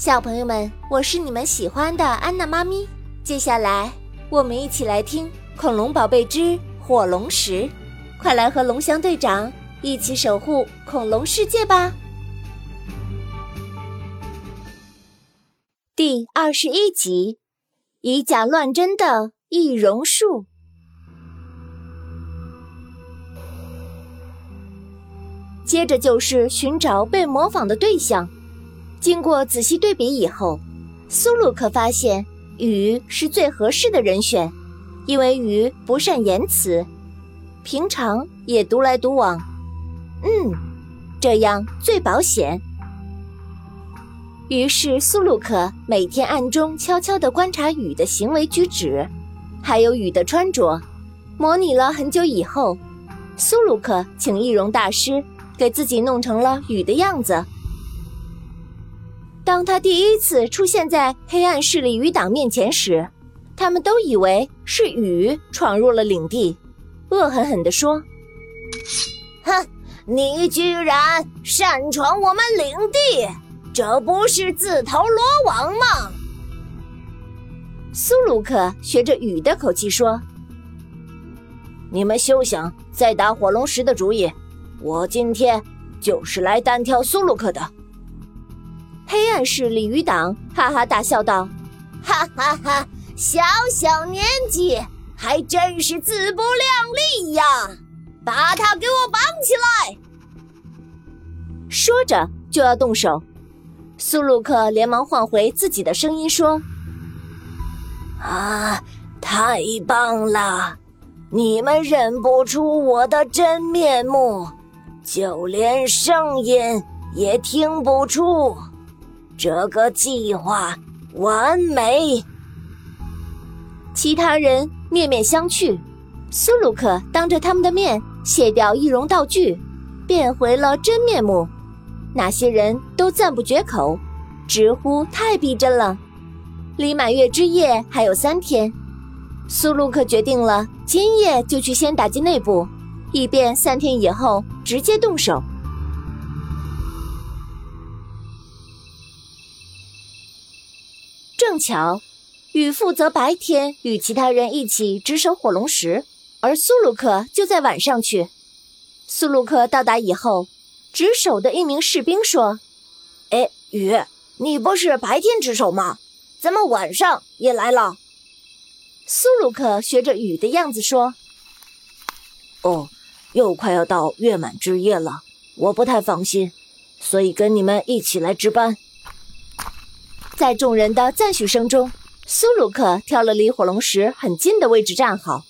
小朋友们，我是你们喜欢的安娜妈咪。接下来，我们一起来听《恐龙宝贝之火龙石》，快来和龙翔队长一起守护恐龙世界吧！第二十一集：以假乱真的易容术。接着就是寻找被模仿的对象。经过仔细对比以后，苏鲁克发现雨是最合适的人选，因为雨不善言辞，平常也独来独往。嗯，这样最保险。于是苏鲁克每天暗中悄悄地观察雨的行为举止，还有雨的穿着，模拟了很久以后，苏鲁克请易容大师。给自己弄成了雨的样子。当他第一次出现在黑暗势力余党面前时，他们都以为是雨闯入了领地，恶狠狠地说：“哼，你居然擅闯我们领地，这不是自投罗网吗？”苏鲁克学着雨的口气说：“你们休想再打火龙石的主意。”我今天就是来单挑苏鲁克的。黑暗势力余党哈哈大笑道：“哈哈哈，小小年纪还真是自不量力呀！把他给我绑起来！”说着就要动手，苏鲁克连忙换回自己的声音说：“啊，太棒了！你们认不出我的真面目。”就连声音也听不出，这个计划完美。其他人面面相觑，苏鲁克当着他们的面卸掉易容道具，变回了真面目。那些人都赞不绝口，直呼太逼真了。离满月之夜还有三天，苏鲁克决定了，今夜就去先打击内部。以便三天以后直接动手。巧，雨负责白天与其他人一起值守火龙石，而苏鲁克就在晚上去。苏鲁克到达以后，值守的一名士兵说：“哎，雨，你不是白天值守吗？怎么晚上也来了？”苏鲁克学着雨的样子说：“哦。”又快要到月满之夜了，我不太放心，所以跟你们一起来值班。在众人的赞许声中，苏鲁克挑了离火龙石很近的位置站好。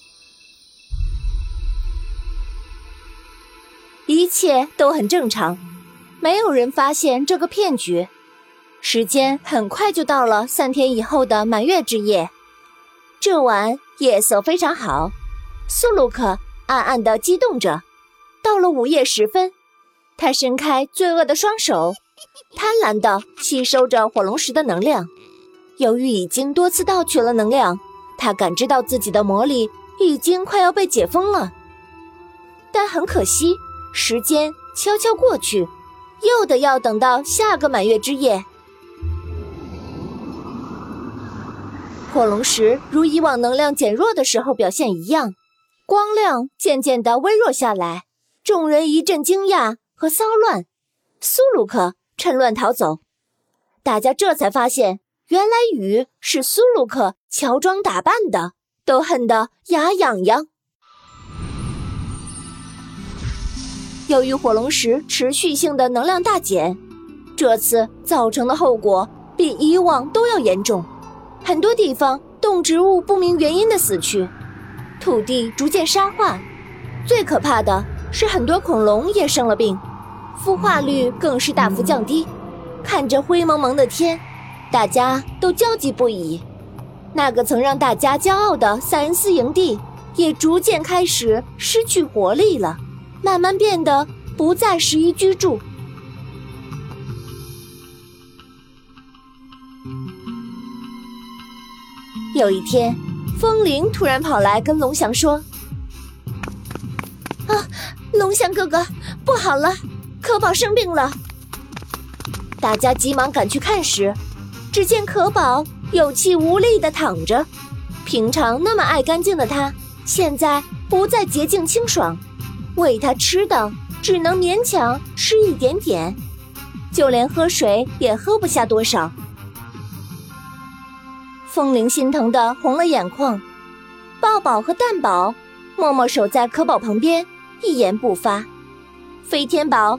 一切都很正常，没有人发现这个骗局。时间很快就到了三天以后的满月之夜，这晚夜色非常好，苏鲁克。暗暗地激动着，到了午夜时分，他伸开罪恶的双手，贪婪地吸收着火龙石的能量。由于已经多次盗取了能量，他感知到自己的魔力已经快要被解封了。但很可惜，时间悄悄过去，又得要等到下个满月之夜。火龙石如以往能量减弱的时候表现一样。光亮渐渐的微弱下来，众人一阵惊讶和骚乱。苏鲁克趁乱逃走，大家这才发现，原来雨是苏鲁克乔装打扮的，都恨得牙痒痒。由于火龙石持续性的能量大减，这次造成的后果比以往都要严重，很多地方动植物不明原因的死去。土地逐渐沙化，最可怕的是很多恐龙也生了病，孵化率更是大幅降低。看着灰蒙蒙的天，大家都焦急不已。那个曾让大家骄傲的塞恩斯营地，也逐渐开始失去活力了，慢慢变得不再适宜居住。有一天。风铃突然跑来跟龙翔说：“啊，龙翔哥哥，不好了，可宝生病了！”大家急忙赶去看时，只见可宝有气无力的躺着，平常那么爱干净的他，现在不再洁净清爽，喂他吃的只能勉强吃一点点，就连喝水也喝不下多少。风铃心疼的红了眼眶，抱宝和蛋宝默默守在可宝旁边，一言不发。飞天宝